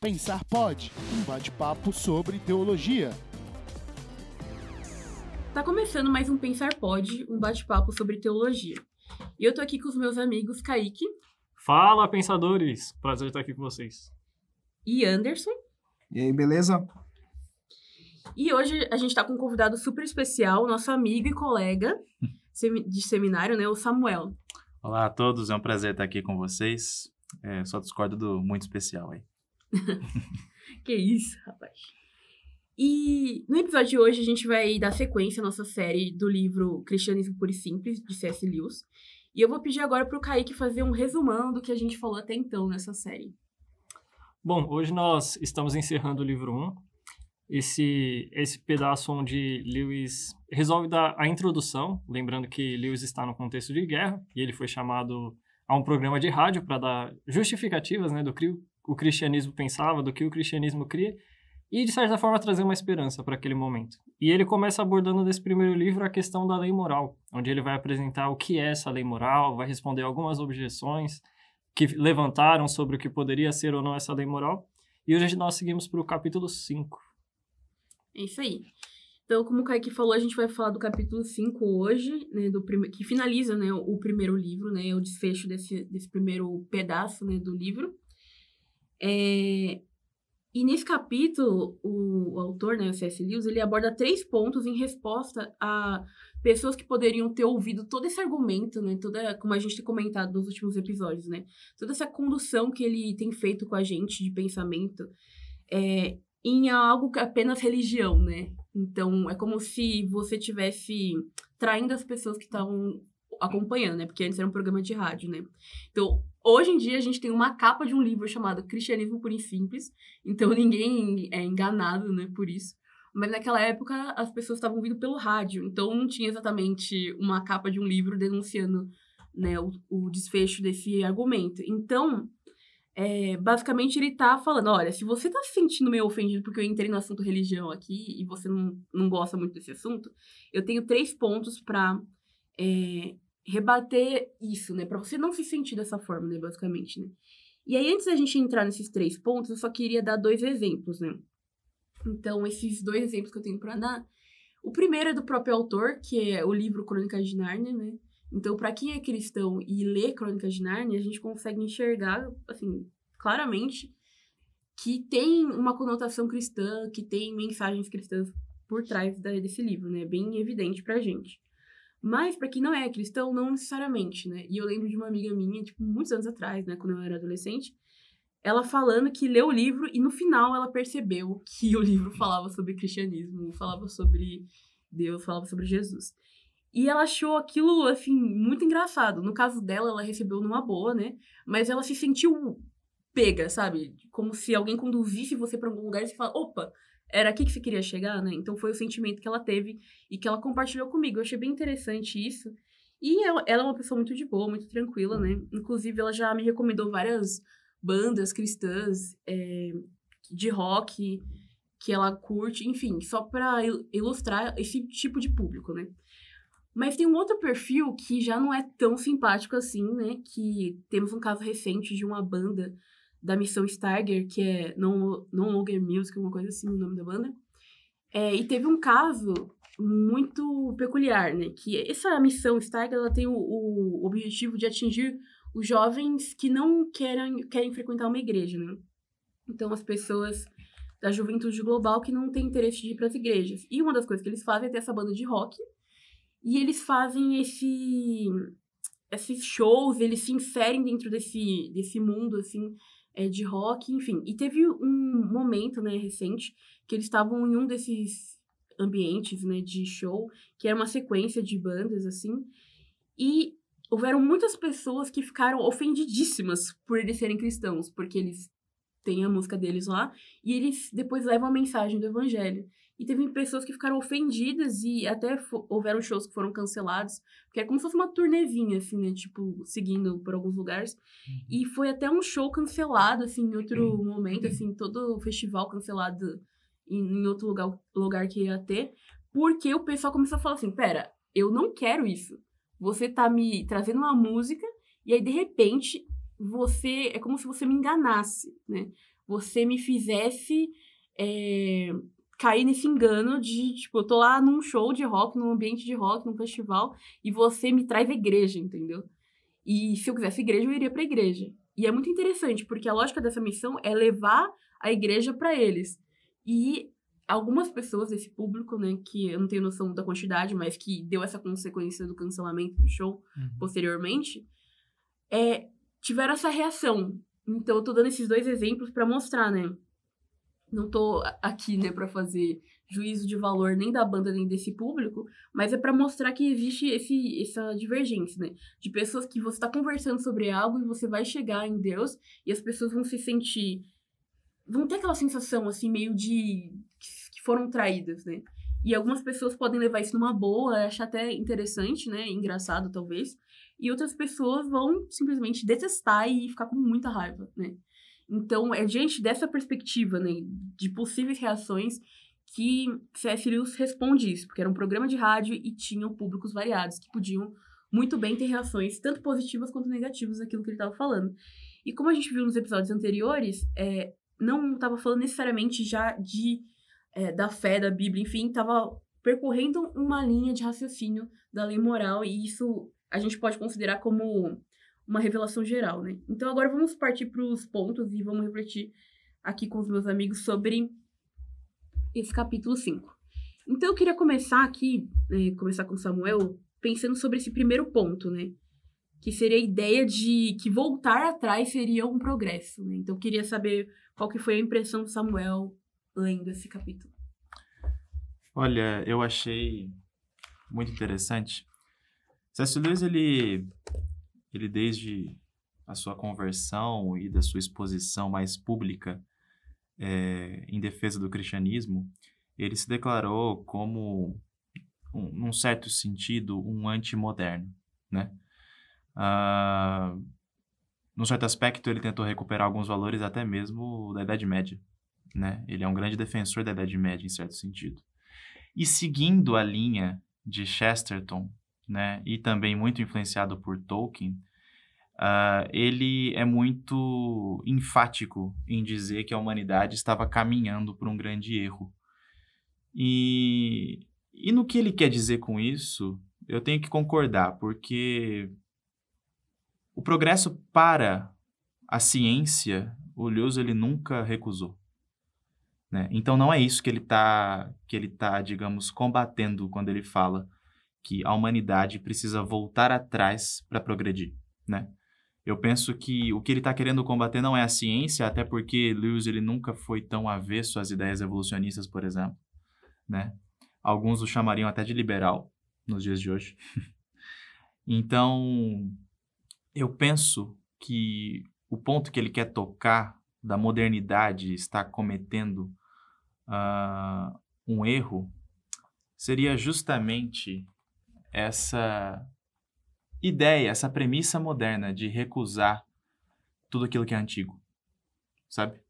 Pensar Pode, um bate-papo sobre teologia. Tá começando mais um Pensar Pode, um bate-papo sobre teologia. E eu tô aqui com os meus amigos Kaique. Fala, pensadores! Prazer estar aqui com vocês. E Anderson. E aí, beleza? E hoje a gente tá com um convidado super especial, nosso amigo e colega de seminário, né, o Samuel. Olá a todos, é um prazer estar aqui com vocês. É, só discordo do muito especial aí. que isso, rapaz. E no episódio de hoje a gente vai dar sequência à nossa série do livro Cristianismo Puro e Simples, de C.S. Lewis. E eu vou pedir agora para o Kaique fazer um resumão do que a gente falou até então nessa série. Bom, hoje nós estamos encerrando o livro 1. Esse, esse pedaço onde Lewis resolve dar a introdução, lembrando que Lewis está no contexto de guerra e ele foi chamado a um programa de rádio para dar justificativas né, do o cristianismo pensava, do que o cristianismo cria e, de certa forma, trazer uma esperança para aquele momento. E ele começa abordando nesse primeiro livro a questão da lei moral, onde ele vai apresentar o que é essa lei moral, vai responder algumas objeções que levantaram sobre o que poderia ser ou não essa lei moral. E hoje nós seguimos para o capítulo 5. É isso aí. Então, como o Kaique falou, a gente vai falar do capítulo 5 hoje, né, do que finaliza né, o primeiro livro, né, o desfecho desse, desse primeiro pedaço né, do livro. É, e nesse capítulo, o, o, autor, né, o C.S. Lewis, ele aborda três pontos em resposta a pessoas que poderiam ter ouvido todo esse argumento, né, toda, como a gente tem comentado nos últimos episódios, né, toda essa condução que ele tem feito com a gente de pensamento é, em algo que é apenas religião, né. Então, é como se você tivesse traindo as pessoas que estavam acompanhando, né, porque antes era um programa de rádio, né. Então, Hoje em dia a gente tem uma capa de um livro chamado Cristianismo Puro e Simples, então ninguém é enganado, né, por isso. Mas naquela época as pessoas estavam vindo pelo rádio, então não tinha exatamente uma capa de um livro denunciando né, o, o desfecho desse argumento. Então, é, basicamente ele tá falando, olha, se você tá se sentindo meio ofendido porque eu entrei no assunto religião aqui e você não, não gosta muito desse assunto, eu tenho três pontos para é, rebater isso, né? Para você não se sentir dessa forma, né? Basicamente, né? E aí, antes da gente entrar nesses três pontos, eu só queria dar dois exemplos, né? Então, esses dois exemplos que eu tenho para dar. O primeiro é do próprio autor, que é o livro Crônicas de Nárnia, né? Então, para quem é cristão e lê Crônicas de Nárnia, a gente consegue enxergar, assim, claramente que tem uma conotação cristã, que tem mensagens cristãs por trás desse livro, né? Bem evidente pra gente. Mas para quem não é cristão, não necessariamente, né? E eu lembro de uma amiga minha, tipo, muitos anos atrás, né, quando eu era adolescente, ela falando que leu o livro e no final ela percebeu que o livro falava sobre cristianismo, falava sobre Deus, falava sobre Jesus. E ela achou aquilo, assim, muito engraçado. No caso dela, ela recebeu numa boa, né? Mas ela se sentiu pega, sabe? Como se alguém conduzisse você para algum lugar e você fala, opa, era aqui que você queria chegar, né? Então foi o sentimento que ela teve e que ela compartilhou comigo. Eu achei bem interessante isso. E ela, ela é uma pessoa muito de boa, muito tranquila, né? Inclusive, ela já me recomendou várias bandas cristãs é, de rock que ela curte, enfim, só para ilustrar esse tipo de público, né? Mas tem um outro perfil que já não é tão simpático assim, né? Que temos um caso recente de uma banda da missão Starger, que é Non, non Longer Music, uma coisa assim, o nome da banda. É, e teve um caso muito peculiar, né? Que essa missão Starger, ela tem o, o objetivo de atingir os jovens que não querem, querem frequentar uma igreja, né? Então, as pessoas da juventude global que não têm interesse de ir para as igrejas. E uma das coisas que eles fazem é ter essa banda de rock. E eles fazem esse esses shows, eles se inserem dentro desse, desse mundo, assim, é, de rock, enfim. E teve um momento, né, recente, que eles estavam em um desses ambientes, né, de show, que era uma sequência de bandas, assim, e houveram muitas pessoas que ficaram ofendidíssimas por eles serem cristãos, porque eles têm a música deles lá, e eles depois levam a mensagem do evangelho. E teve pessoas que ficaram ofendidas e até houveram shows que foram cancelados, porque é como se fosse uma turnezinha, assim, né? Tipo, seguindo por alguns lugares. Uhum. E foi até um show cancelado, assim, em outro uhum. momento, assim, todo o festival cancelado em, em outro lugar, lugar que ia ter, porque o pessoal começou a falar assim: pera, eu não quero isso. Você tá me trazendo uma música e aí, de repente, você. É como se você me enganasse, né? você me fizesse é, cair nesse engano de, tipo, eu tô lá num show de rock, num ambiente de rock, num festival, e você me traz a igreja, entendeu? E se eu quisesse igreja, eu iria pra igreja. E é muito interessante, porque a lógica dessa missão é levar a igreja para eles. E algumas pessoas desse público, né, que eu não tenho noção da quantidade, mas que deu essa consequência do cancelamento do show Uhum. posteriormente, é, tiveram essa reação. Então, eu tô dando esses dois exemplos para mostrar, né? Não tô aqui, né, para fazer juízo de valor nem da banda nem desse público, mas é para mostrar que existe esse, essa divergência, né? De pessoas que você tá conversando sobre algo e você vai chegar em Deus e as pessoas vão se sentir. vão ter aquela sensação, assim, meio de. que foram traídas, né? E algumas pessoas podem levar isso numa boa, achar até interessante, né? Engraçado, talvez. E outras pessoas vão simplesmente detestar e ficar com muita raiva, né? Então, é diante dessa perspectiva, né? De possíveis reações que C.S. Lewis responde isso. Porque era um programa de rádio e tinham públicos variados que podiam muito bem ter reações tanto positivas quanto negativas daquilo que ele estava falando. E como a gente viu nos episódios anteriores, é, não estava falando necessariamente já de é, da fé, da Bíblia, enfim, estava percorrendo uma linha de raciocínio da lei moral e isso a gente pode considerar como uma revelação geral, né? Então agora vamos partir para os pontos e vamos refletir aqui com os meus amigos sobre esse capítulo 5. Então eu queria começar aqui, né, começar com Samuel, pensando sobre esse primeiro ponto, né? Que seria a ideia de que voltar atrás seria um progresso, né? Então eu queria saber qual que foi a impressão do Samuel lendo esse capítulo. Olha, eu achei muito interessante. C.S. Lewis, ele, ele desde a sua conversão e da sua exposição mais pública eh, em defesa do cristianismo, ele se declarou como, um, num certo sentido, um antimoderno, né? Ah, num certo aspecto, ele tentou recuperar alguns valores até mesmo da Idade Média, né? Ele é um grande defensor da Idade Média, em certo sentido. E seguindo a linha de Chesterton, né, e também muito influenciado por Tolkien, ah, ele é muito enfático em dizer que a humanidade estava caminhando por um grande erro. E, e no que ele quer dizer com isso, eu tenho que concordar, porque o progresso para a ciência, o Lewis ele nunca recusou. Né? Então não é isso que ele está, que ele tá, digamos, combatendo quando ele fala que a humanidade precisa voltar atrás para progredir, né? Eu penso que o que ele está querendo combater não é a ciência, até porque Lewis ele nunca foi tão avesso às ideias evolucionistas, por exemplo, né? Alguns o chamariam até de liberal nos dias de hoje. então, eu penso que o ponto que ele quer tocar da modernidade está cometendo ah, um erro seria justamente essa ideia, essa premissa moderna de recusar tudo aquilo que é antigo, sabe?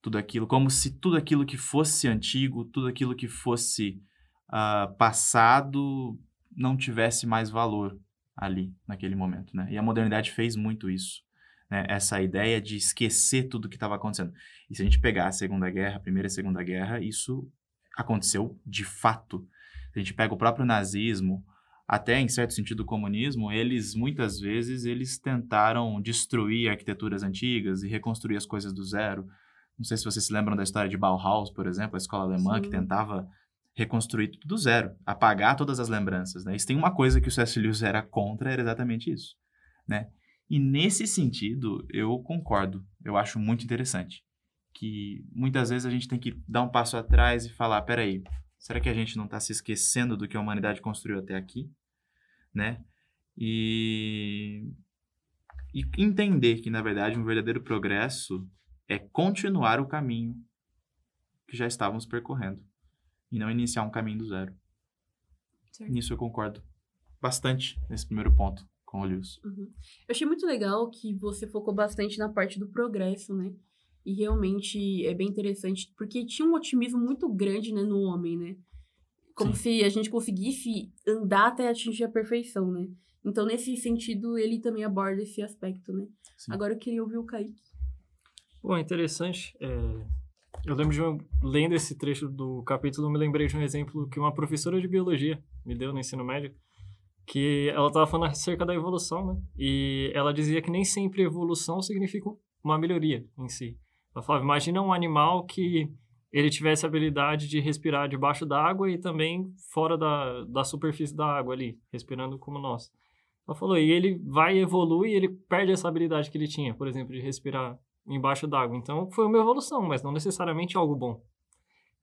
Tudo aquilo, como se tudo aquilo que fosse antigo, tudo aquilo que fosse ah, passado, não tivesse mais valor ali, naquele momento, né? E a modernidade fez muito isso né, essa ideia de esquecer tudo que estava acontecendo. E se a gente pegar a Segunda Guerra, a Primeira e a Segunda Guerra, isso aconteceu de fato. A gente pega o próprio nazismo, até em certo sentido o comunismo, eles muitas vezes eles tentaram destruir arquiteturas antigas e reconstruir as coisas do zero. Não sei se vocês se lembram da história de Bauhaus, por exemplo, a escola alemã Sim. que tentava reconstruir tudo do zero, apagar todas as lembranças, né? E se tem uma coisa que o C.S. Lewis era contra, era exatamente isso, né? E nesse sentido, eu concordo. Eu acho muito interessante. Que muitas vezes a gente tem que dar um passo atrás e falar: peraí, será que a gente não está se esquecendo do que a humanidade construiu até aqui? Né? E, e entender que, na verdade, um verdadeiro progresso é continuar o caminho que já estávamos percorrendo e não iniciar um caminho do zero. Certo. Nisso eu concordo bastante nesse primeiro ponto com o Lewis. Uhum. Eu achei muito legal que você focou bastante na parte do progresso, né? E realmente é bem interessante, porque tinha um otimismo muito grande, né, no homem, né? Como se a gente conseguisse andar até atingir a perfeição, né? Então, nesse sentido, ele também aborda esse aspecto, né? Sim. Agora eu queria ouvir o Kaique. Pô, interessante. É, Eu lembro de lendo esse trecho do capítulo, eu me lembrei de um exemplo que uma professora de biologia me deu no ensino médio, que ela estava falando acerca da evolução, né? E ela dizia que nem sempre evolução significa uma melhoria em si. Ela falava, imagina um animal que ele tivesse a habilidade de respirar debaixo da água e também fora da, da superfície da água ali, respirando como nós. Ela falou, e ele vai evoluir e ele perde essa habilidade que ele tinha, por exemplo, de respirar embaixo d'água. Então, foi uma evolução, mas não necessariamente algo bom.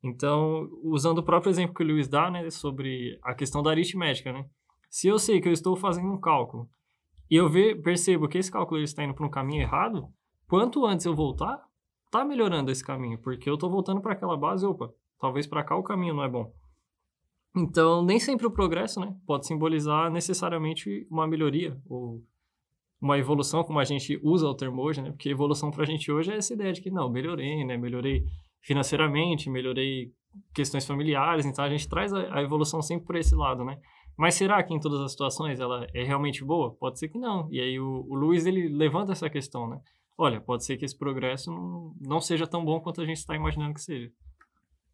Então, usando o próprio exemplo que o Lewis dá, né, sobre a questão da aritmética, né? Se eu sei que eu estou fazendo um cálculo e eu ver, percebo que esse cálculo está indo para um caminho errado, quanto antes eu voltar, tá melhorando esse caminho, porque eu estou voltando para aquela base, opa, talvez para cá o caminho não é bom. Então, nem sempre o progresso, né, pode simbolizar necessariamente uma melhoria ou uma evolução, como a gente usa o termo hoje, né? Porque evolução para a gente hoje é essa ideia de que não, melhorei, né? Melhorei financeiramente, melhorei questões familiares, então a gente traz a, a evolução sempre por esse lado, né? Mas será que em todas as situações ela é realmente boa? Pode ser que não. E aí o, o Luiz ele levanta essa questão, né? Olha, pode ser que esse progresso não, não seja tão bom quanto a gente está imaginando que seja.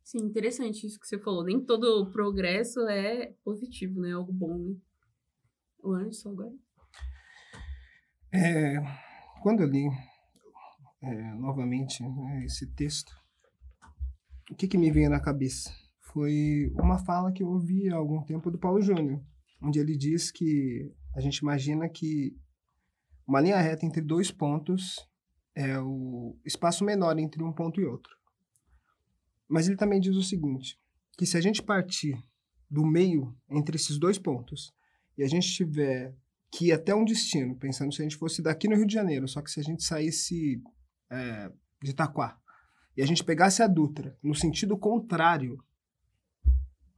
Sim, interessante isso que você falou. Nem todo progresso é positivo, né? Algo bom, né? O Anderson agora. É, quando eu li é, novamente né, esse texto, o que, que me veio na cabeça? Foi uma fala que eu ouvi há algum tempo do Paulo Júnior, onde ele diz que a gente imagina que uma linha reta entre dois pontos é o espaço menor entre um ponto e outro. Mas ele também diz o seguinte, que se a gente partir do meio entre esses dois pontos e a gente tiver que ir até um destino, pensando se a gente fosse daqui no Rio de Janeiro, só que se a gente saísse é, de Itaquá e a gente pegasse a Dutra no sentido contrário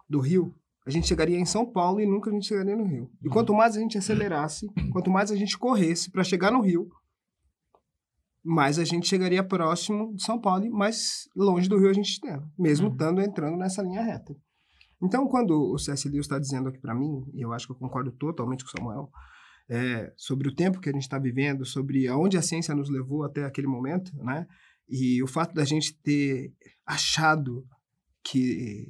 do Rio, a gente chegaria em São Paulo e nunca a gente chegaria no Rio. E quanto mais a gente acelerasse, quanto mais a gente corresse para chegar no Rio, mais a gente chegaria próximo de São Paulo e mais longe do Rio a gente está, mesmo Uhum. estando entrando nessa linha reta. Então, quando o C.S. Lewis está dizendo aqui para mim, e eu acho que eu concordo totalmente com o Samuel, é, sobre o tempo que a gente está vivendo, sobre aonde a ciência nos levou até aquele momento, né? E o fato da gente ter achado que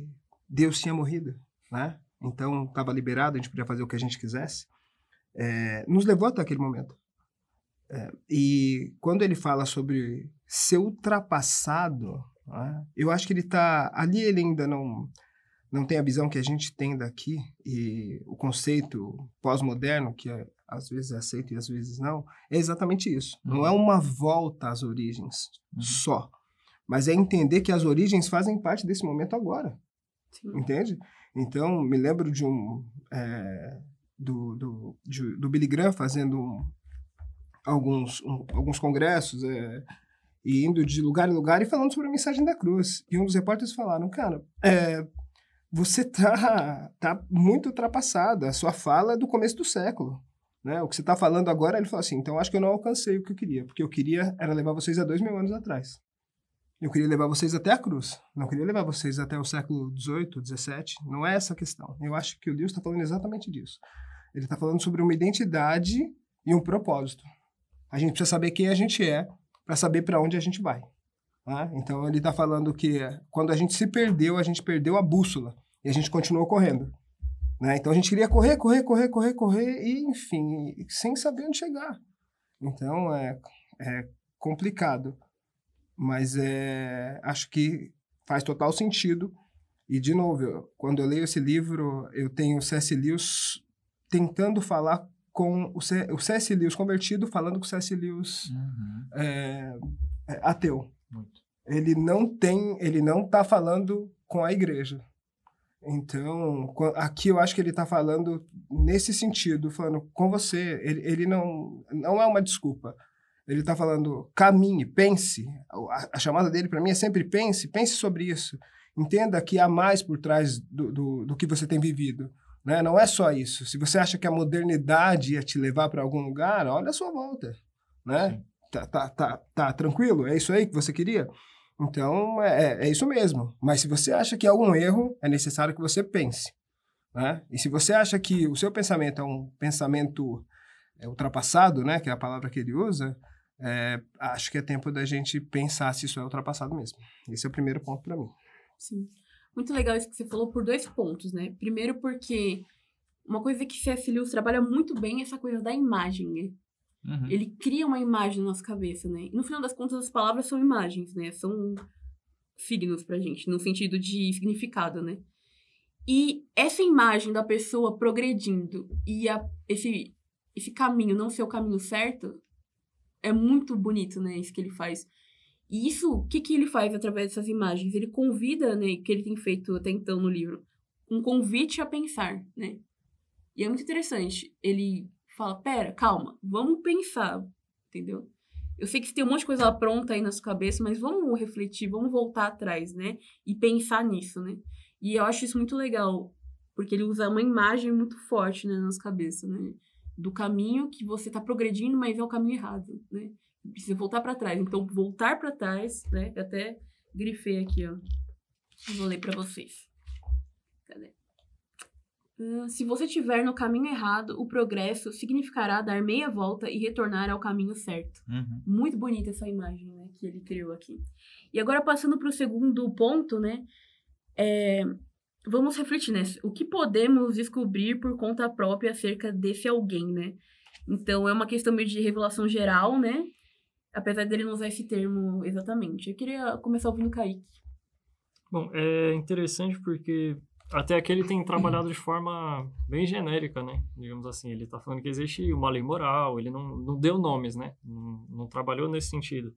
Deus tinha morrido, né? Então estava liberado, a gente podia fazer o que a gente quisesse, é, nos levou até aquele momento. É, e quando ele fala sobre ser ultrapassado, né, eu acho que ele está ali ele ainda não não tem a visão que a gente tem daqui e o conceito pós-moderno que é, às vezes é aceito e às vezes não é exatamente isso. Não é uma volta às origens Uhum. só, mas é entender que as origens fazem parte desse momento agora Sim. entende? Então, me lembro de um é, do, do, de- do Billy Graham fazendo alguns, um- alguns congressos é, e indo de lugar em lugar e falando sobre a mensagem da cruz. E um dos repórteres falaram, cara, é, você tá, tá muito ultrapassado, a sua fala é do começo do século. Né? O que você está falando agora, ele falou assim, então acho que eu não alcancei o que eu queria, porque eu queria era levar vocês a dois mil anos atrás. Eu queria levar vocês até a cruz. Não queria levar vocês até o século XVIII, XVII. Não é essa a questão. Eu acho que o Lewis está falando exatamente disso. Ele está falando sobre uma identidade e um propósito. A gente precisa saber quem a gente é para saber para onde a gente vai. né? Então ele está falando que quando a gente se perdeu, a gente perdeu a bússola e a gente continuou correndo. né? Então a gente queria correr, correr, correr, correr, correr e, enfim, sem saber onde chegar. Então é, é complicado mas é, acho que faz total sentido. E, de novo, eu- quando eu leio esse livro, eu tenho o C.S. Lewis tentando falar com o, C, o C.S. Lewis convertido, falando com o C.S. Lewis Uhum. é, é, ateu. Muito. Ele não tem, ele não está falando com a igreja. Então, aqui eu acho que ele está falando nesse sentido, falando com você. Ele, ele não, não é uma desculpa. Ele está falando, caminhe, pense. A, a chamada dele para mim é sempre pense, pense sobre isso. Entenda que há mais por trás do, do, do que você tem vivido. Né? Não é só isso. Se você acha que a modernidade ia te levar para algum lugar, olha a sua volta. Né? Sim. Tá, tá, tá, tá tranquilo? É isso aí que você queria? Então, é, é isso mesmo. Mas se você acha que há algum erro, é necessário que você pense. Né? E se você acha que o seu pensamento é um pensamento é, ultrapassado, né, que é a palavra que ele usa, é, acho que é tempo da gente pensar se isso é ultrapassado mesmo. Esse é o primeiro ponto para mim. Sim. Muito legal isso que você falou por dois pontos, né? Primeiro porque uma coisa que C.S. Lewis trabalha muito bem é essa coisa da imagem, né? Uhum. Ele cria uma imagem na nossa cabeça, né? E no final das contas, as palavras são imagens, né? São signos pra gente, no sentido de significado, né? E essa imagem da pessoa progredindo e a, esse, esse caminho não ser o caminho certo é muito bonito, né? Isso que ele faz. E isso, o que, que ele faz através dessas imagens? Ele convida, né? Que ele tem feito até então no livro, um convite a pensar, né? E é muito interessante. Ele fala: pera, calma, vamos pensar, entendeu? Eu sei que tem um monte de coisa pronta aí na sua cabeça, mas vamos refletir, vamos voltar atrás, né? E pensar nisso, né? E eu acho isso muito legal, porque ele usa uma imagem muito forte né, na nossa cabeça, né? Do caminho que você tá progredindo, mas é o caminho errado, né? Precisa voltar para trás. Então, voltar para trás, né? Eu até grifei aqui, ó. Vou ler para vocês. Cadê? Uh, se você estiver no caminho errado, o progresso significará dar meia volta e retornar ao caminho certo. Uhum. Muito bonita essa imagem, né, que ele criou aqui. E agora passando para o segundo ponto, né, é, vamos refletir, né, o que podemos descobrir por conta própria acerca desse alguém, né? Então é uma questão meio de revelação geral, né? Apesar dele não usar esse termo exatamente. Eu queria começar ouvindo o Kaique. Bom, é interessante porque até aqui ele tem trabalhado de forma bem genérica, né? Digamos assim, ele está falando que existe uma lei moral, ele não, não deu nomes, né? Não, não trabalhou nesse sentido.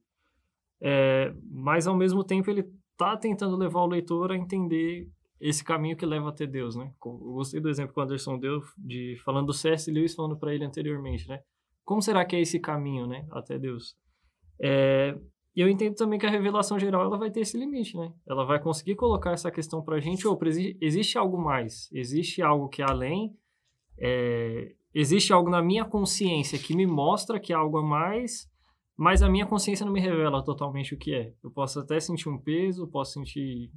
É, mas, ao mesmo tempo, ele está tentando levar o leitor a entender esse caminho que leva até Deus, né? Eu gostei do exemplo que o Anderson deu, de, falando do C.S. Lewis, falando para ele anteriormente, né? Como será que é esse caminho, né? Até Deus. É, e eu entendo também que a revelação geral ela vai ter esse limite, né? Ela vai conseguir colocar essa questão para a gente, ou existe algo mais, existe algo que é além, é, existe algo na minha consciência que me mostra que há algo a mais, mas a minha consciência não me revela totalmente o que é. Eu posso até sentir um peso, posso sentir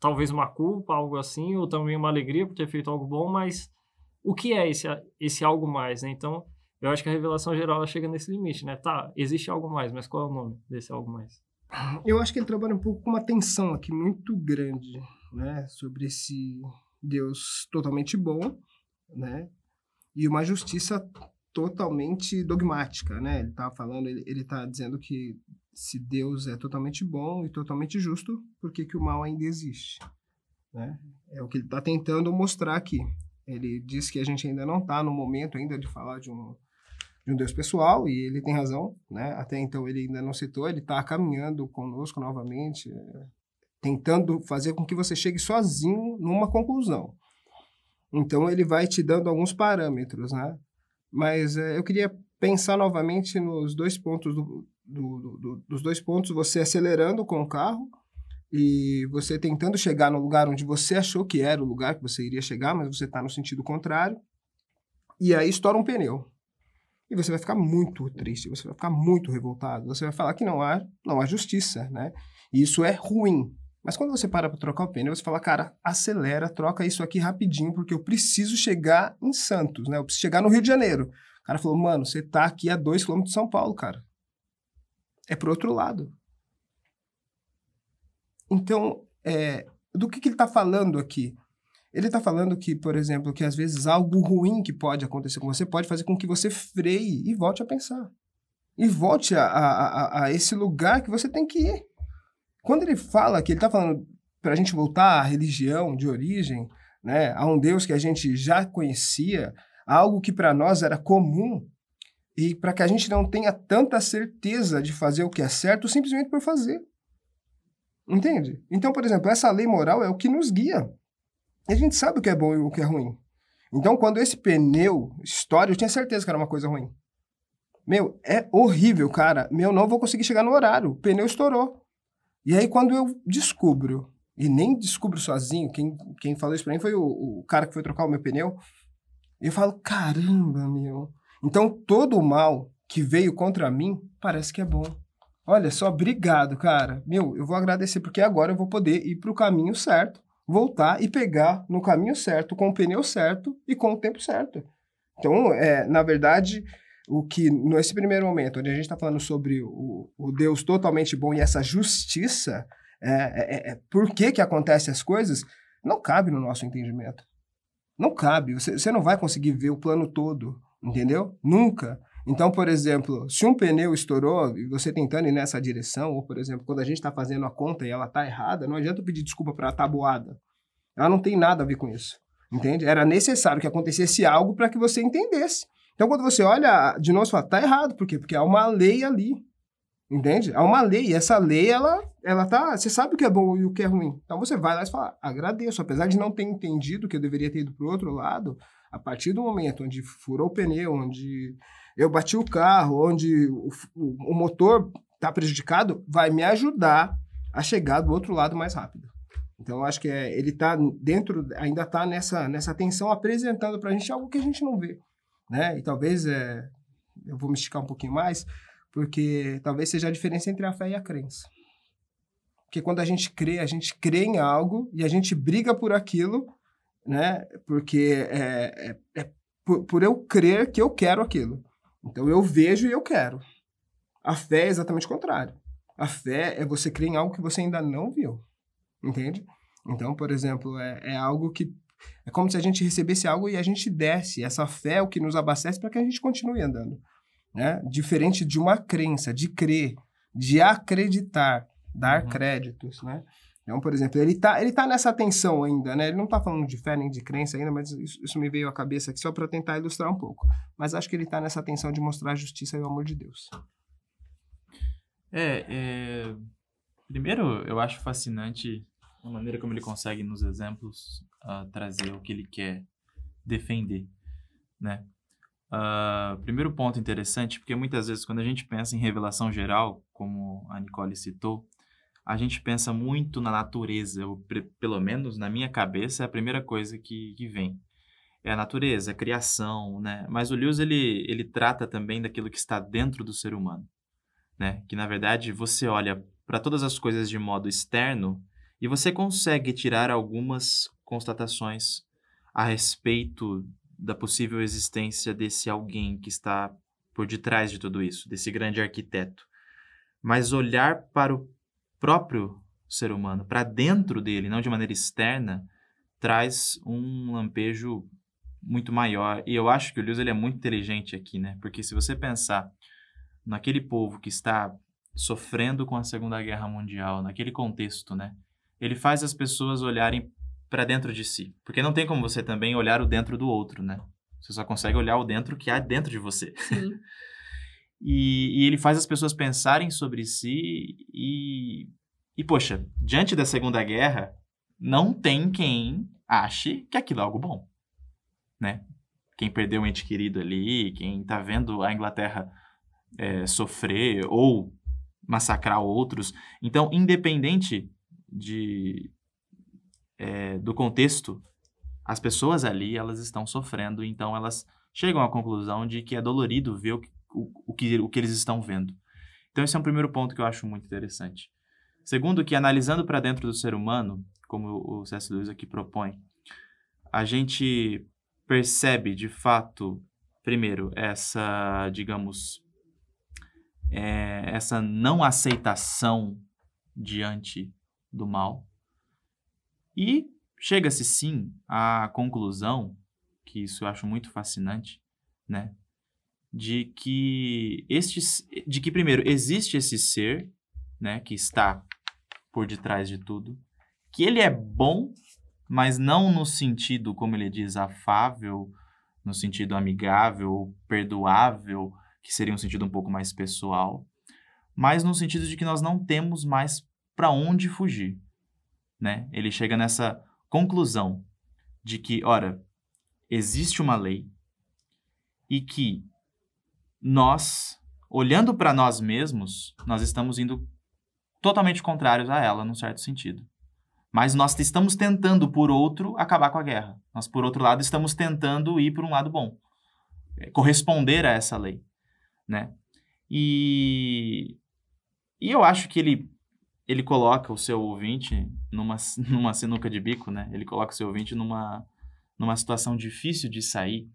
talvez uma culpa, algo assim, ou também uma alegria por ter feito algo bom, mas o que é esse, esse algo mais, né? Então, eu acho que a revelação geral ela chega nesse limite, né? Tá, existe algo mais, mas qual é o nome desse algo mais? Eu acho que ele trabalha um pouco com uma tensão aqui muito grande, né? Sobre esse Deus totalmente bom, né? E uma justiça totalmente dogmática, né? Ele tá falando, ele, ele tá dizendo que se Deus é totalmente bom e totalmente justo, por que, que o mal ainda existe? Né? É o que ele está tentando mostrar aqui. Ele diz que a gente ainda não está no momento ainda de falar de um, de um Deus pessoal, e ele tem razão, né? Até então ele ainda não citou, ele está caminhando conosco novamente, é, tentando fazer com que você chegue sozinho numa conclusão. Então ele vai te dando alguns parâmetros, né? Mas é, eu queria pensar novamente nos dois pontos do, do, do, dos dois pontos, você acelerando com o carro e você tentando chegar no lugar onde você achou que era o lugar que você iria chegar, mas você está no sentido contrário, e aí estoura um pneu. E você vai ficar muito triste, você vai ficar muito revoltado, você vai falar que não há, não há justiça, né? E isso é ruim. Mas quando você para para trocar o pneu, você fala, cara, acelera, troca isso aqui rapidinho, porque eu preciso chegar em Santos, né? Eu preciso chegar no Rio de Janeiro. O cara falou, mano, você tá aqui a dois quilômetros de São Paulo, cara. É pro outro lado. Então, é, do que, que ele está falando aqui? Ele está falando que, por exemplo, que às vezes algo ruim que pode acontecer com você pode fazer com que você freie e volte a pensar. E volte a, a, a, a esse lugar que você tem que ir. Quando ele fala que ele está falando para a gente voltar à religião de origem, né, a um Deus que a gente já conhecia, algo que para nós era comum, e para que a gente não tenha tanta certeza de fazer o que é certo simplesmente por fazer. Entende? Então, por exemplo, essa lei moral é o que nos guia. E a gente sabe o que é bom e o que é ruim. Então, quando esse pneu estoura, eu tinha certeza que era uma coisa ruim. Meu, é horrível, cara. Meu, não vou conseguir chegar no horário. O pneu estourou. E aí, quando eu descubro, e nem descubro sozinho, quem, quem falou isso pra mim foi o, o cara que foi trocar o meu pneu, eu falo, caramba, meu. Então, todo o mal que veio contra mim parece que é bom. Olha só, obrigado, cara. Meu, eu vou agradecer porque agora eu vou poder ir para o caminho certo voltar e pegar no caminho certo, com o pneu certo e com o tempo certo. Então, é, na verdade, o que, nesse primeiro momento, onde a gente está falando sobre o, o Deus totalmente bom e essa justiça, é, é, é, por que, que acontecem as coisas, não cabe no nosso entendimento. Não cabe. Você, você não vai conseguir ver o plano todo, entendeu? Nunca. Então, por exemplo, se um pneu estourou e você tentando ir nessa direção, ou, por exemplo, quando a gente está fazendo a conta e ela está errada, não adianta pedir desculpa para a tabuada. Ela não tem nada a ver com isso. Entende? Era necessário que acontecesse algo para que você entendesse. Então, quando você olha de novo, você fala, tá errado. Por quê? Porque há uma lei ali. Entende? Há uma lei. E essa lei, ela, ela tá. Você sabe o que é bom e o que é ruim. Então você vai lá e fala, agradeço. Apesar de não ter entendido que eu deveria ter ido para o outro lado, a partir do momento onde furou o pneu, onde eu bati o carro, onde o, o, o motor está prejudicado, vai me ajudar a chegar do outro lado mais rápido. Então, acho que é, ele está dentro, ainda está nessa, nessa tensão, apresentando para a gente algo que a gente não vê. Né? E talvez, é, eu vou me esticar um pouquinho mais, porque talvez seja a diferença entre a fé e a crença. Porque quando a gente crê, a gente crê em algo e a gente briga por aquilo, né? Porque é, é, é por, por eu crer que eu quero aquilo. Então eu vejo e eu quero. A fé é exatamente o contrário. A fé é você crer em algo que você ainda não viu. Entende? Então, por exemplo, é, é algo que. É como se a gente recebesse algo e a gente desse. Essa fé é o que nos abastece para que a gente continue andando. Né? Diferente de uma crença, de crer, de acreditar, dar uhum. créditos. Né? Então, por exemplo, ele está ele tá nessa tensão ainda, né? Ele não está falando de fé nem de crença ainda, mas isso, isso me veio à cabeça aqui só para tentar ilustrar um pouco. Mas acho que ele está nessa tensão de mostrar a justiça e o amor de Deus. É, é, primeiro eu acho fascinante a maneira como ele consegue nos exemplos uh, trazer o que ele quer defender, né? Uh, primeiro ponto interessante, porque muitas vezes quando a gente pensa em revelação geral, como a Nicole citou, a gente pensa muito na natureza, ou pelo menos na minha cabeça é a primeira coisa que, que vem. É a natureza, é a criação, né? Mas o Lewis, ele, ele trata também daquilo que está dentro do ser humano, né? Que, na verdade, você olha para todas as coisas de modo externo e você consegue tirar algumas constatações a respeito da possível existência desse alguém que está por detrás de tudo isso, desse grande arquiteto. Mas olhar para o próprio ser humano, para dentro dele, não de maneira externa, traz um lampejo muito maior. E eu acho que o Lewis ele é muito inteligente aqui, né? Porque se você pensar naquele povo que está sofrendo com a Segunda Guerra Mundial, naquele contexto, né? Ele faz as pessoas olharem para dentro de si. Porque não tem como você também olhar o dentro do outro, né? Você só consegue olhar o dentro que há dentro de você. Sim. e, e, ele faz as pessoas pensarem sobre si e, e, poxa, diante da Segunda Guerra, não tem quem ache que aquilo é algo bom, né? Quem perdeu um ente querido ali, quem está vendo a Inglaterra é, sofrer ou massacrar outros. Então, independente de, é, do contexto, as pessoas ali elas estão sofrendo, então elas chegam à conclusão de que é dolorido ver o, o, o, que, o que eles estão vendo. Então esse é um primeiro ponto que eu acho muito interessante. Segundo, que analisando para dentro do ser humano, como o C.S. Lewis aqui propõe, a gente percebe de fato, primeiro, essa, digamos, é, essa não aceitação diante do mal. E chega-se sim à conclusão, que isso eu acho muito fascinante, né? De que este, de que primeiro existe esse ser, né, que está por detrás de tudo, que ele é bom, mas não no sentido, como ele diz, afável, no sentido amigável, perdoável, que seria um sentido um pouco mais pessoal, mas no sentido de que nós não temos mais para onde fugir, né? Ele chega nessa conclusão de que, ora, existe uma lei e que nós, olhando para nós mesmos, nós estamos indo totalmente contrários a ela, num certo sentido. Mas nós estamos tentando, por outro, acabar com a guerra. Nós, por outro lado, estamos tentando ir por um lado bom, é, corresponder a essa lei, né? E, e eu acho que ele ele coloca o seu ouvinte numa, numa sinuca de bico, né? Ele coloca o seu ouvinte numa, numa situação difícil de sair,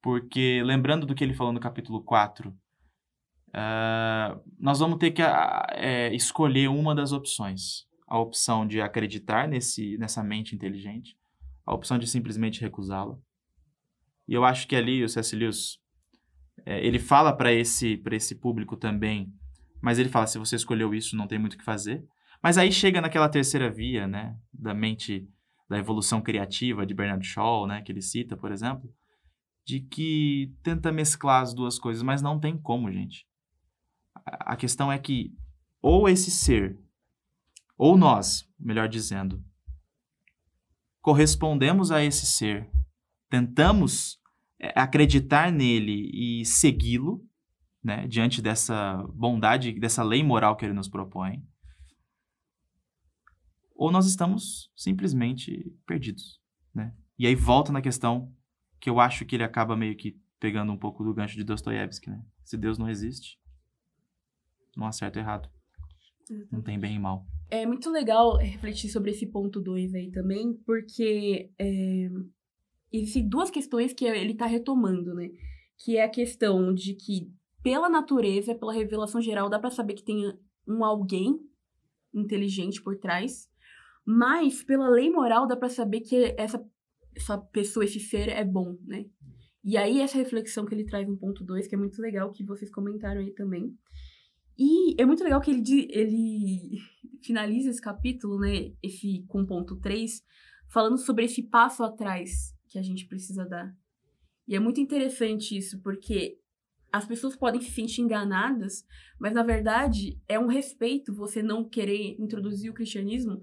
Porque, lembrando do que ele falou no capítulo 4, Uh, nós vamos ter que é, escolher uma das opções. A opção de acreditar nesse, nessa mente inteligente, a opção de simplesmente recusá-la. E eu acho que ali o C.S. Lewis, é, ele fala para esse, esse público também, mas ele fala, se você escolheu isso, não tem muito o que fazer. Mas aí chega naquela terceira via, né, da mente, da evolução criativa de Bernard Shaw, né, que ele cita, por exemplo, de que tenta mesclar as duas coisas, mas não tem como, gente a questão é que ou esse ser, ou nós, melhor dizendo, correspondemos a esse ser, tentamos é, acreditar nele e segui-lo, né, diante dessa bondade, dessa lei moral que ele nos propõe, ou nós estamos simplesmente perdidos, né? E aí volta na questão que eu acho que ele acaba meio que pegando um pouco do gancho de Dostoiévski, né? Se Deus não existe, não há certo e errado. Não tem bem e mal. É muito legal refletir sobre esse ponto 2 aí também, porque é, existem duas questões que ele está retomando, né? Que é a questão de que, pela natureza, pela revelação geral, dá para saber que tem um alguém inteligente por trás, mas pela lei moral dá para saber que essa, essa pessoa, esse ser é bom, né? E aí essa reflexão que ele traz no ponto 2, que é muito legal, que vocês comentaram aí também, e é muito legal que ele, ele finaliza esse capítulo, né, esse com ponto 3, falando sobre esse passo atrás que a gente precisa dar. E é muito interessante isso, porque as pessoas podem se sentir enganadas, mas na verdade é um respeito você não querer introduzir o cristianismo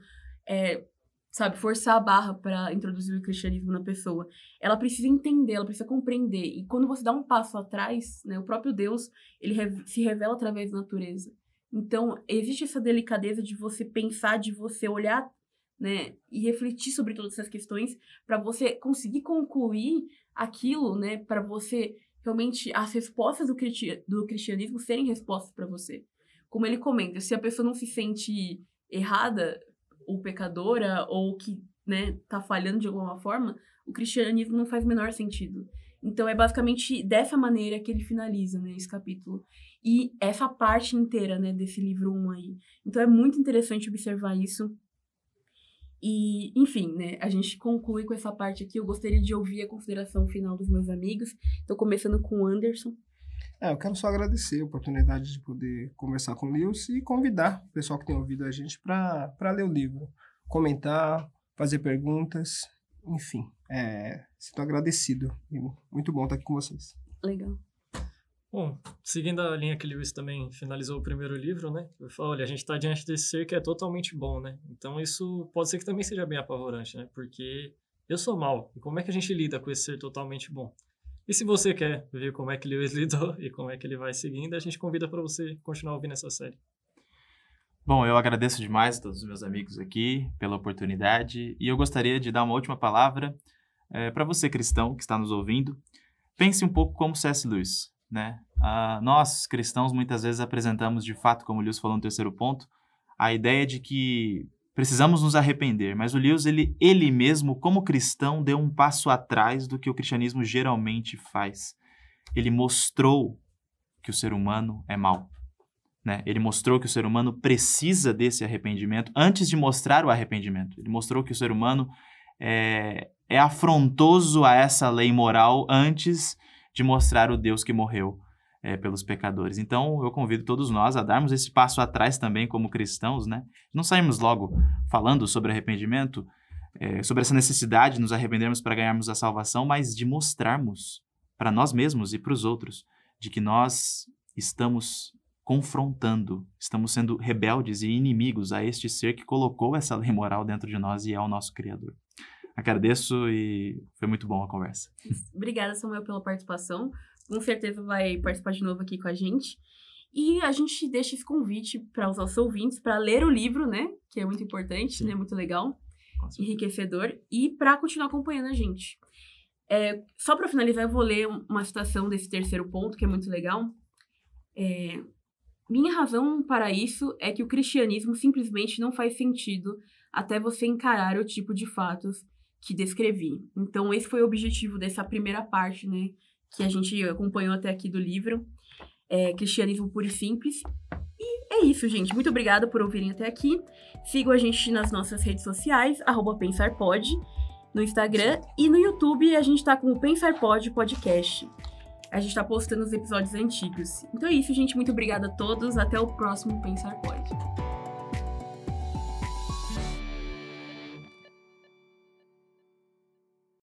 é, sabe, forçar a barra para introduzir o cristianismo na pessoa. Ela precisa entender, ela precisa compreender. E quando você dá um passo atrás, né, o próprio Deus, ele se revela através da natureza. Então, existe essa delicadeza de você pensar, de você olhar, né, e refletir sobre todas essas questões para você conseguir concluir aquilo, né, para você realmente as respostas do, do cristianismo serem respostas para você. Como ele comenta, se a pessoa não se sente errada, ou pecadora ou que, né, tá falhando de alguma forma, o cristianismo não faz o menor sentido. Então é basicamente dessa maneira que ele finaliza, né, esse capítulo. E essa parte inteira, né, desse livro 1 aí. Então é muito interessante observar isso. E, enfim, né, a gente conclui com essa parte aqui. Eu gostaria de ouvir a consideração final dos meus amigos. Estou começando com o Anderson. É, eu quero só agradecer a oportunidade de poder conversar com o Lewis e convidar o pessoal que tem ouvido a gente para ler o livro, comentar, fazer perguntas, enfim. É, sinto agradecido. E muito bom estar aqui com vocês. Legal. Bom, seguindo a linha que Lewis também finalizou o primeiro livro, né? Eu falo, olha, a gente está diante desse ser que é totalmente bom, né? Então isso pode ser que também seja bem apavorante, né? Porque eu sou mal. E como é que a gente lida com esse ser totalmente bom? E se você quer ver como é que Lewis lidou e como é que ele vai seguindo, a gente convida para você continuar ouvindo essa série. Bom, eu agradeço demais a todos os meus amigos aqui pela oportunidade e eu gostaria de dar uma última palavra é, eh, para você, cristão, que está nos ouvindo. Pense um pouco como C.S. Lewis. Né? Ah, nós, cristãos, muitas vezes apresentamos, de fato, como o Lewis falou no terceiro ponto, a ideia de que Precisamos nos arrepender, mas o Lewis, ele, ele mesmo, como cristão, deu um passo atrás do que o cristianismo geralmente faz. Ele mostrou que o ser humano é mau. Né? Ele mostrou que o ser humano precisa desse arrependimento antes de mostrar o arrependimento. Ele mostrou que o ser humano é, é afrontoso a essa lei moral antes de mostrar o Deus que morreu é, pelos pecadores. Então, eu convido todos nós a darmos esse passo atrás também como cristãos, né? Não saímos logo falando sobre arrependimento, é, sobre essa necessidade de nos arrependermos para ganharmos a salvação, mas de mostrarmos para nós mesmos e para os outros de que nós estamos confrontando, estamos sendo rebeldes e inimigos a este ser que colocou essa lei moral dentro de nós e é o nosso Criador. Agradeço e foi muito bom a conversa. Obrigada, Samuel, pela participação com certeza vai participar de novo aqui com a gente. E a gente deixa esse convite para os nossos ouvintes para ler o livro, né? Que é muito importante, Sim. né? Muito legal, enriquecedor. E para continuar acompanhando a gente. É, só para finalizar, eu vou ler uma citação desse terceiro ponto, que é muito legal. É, Minha razão para isso é que o cristianismo simplesmente não faz sentido até você encarar o tipo de fatos que descrevi. Então, esse foi o objetivo dessa primeira parte, né? que a gente acompanhou até aqui do livro. É, Cristianismo Puro e Simples. E é isso, gente. Muito obrigada por ouvirem até aqui. Sigam a gente nas nossas redes sociais, PensarPod, no Instagram e no YouTube a gente tá com o PensarPod Podcast. A gente tá postando os episódios antigos. Então é isso, gente. Muito obrigada a todos. Até o próximo Pensar Pode.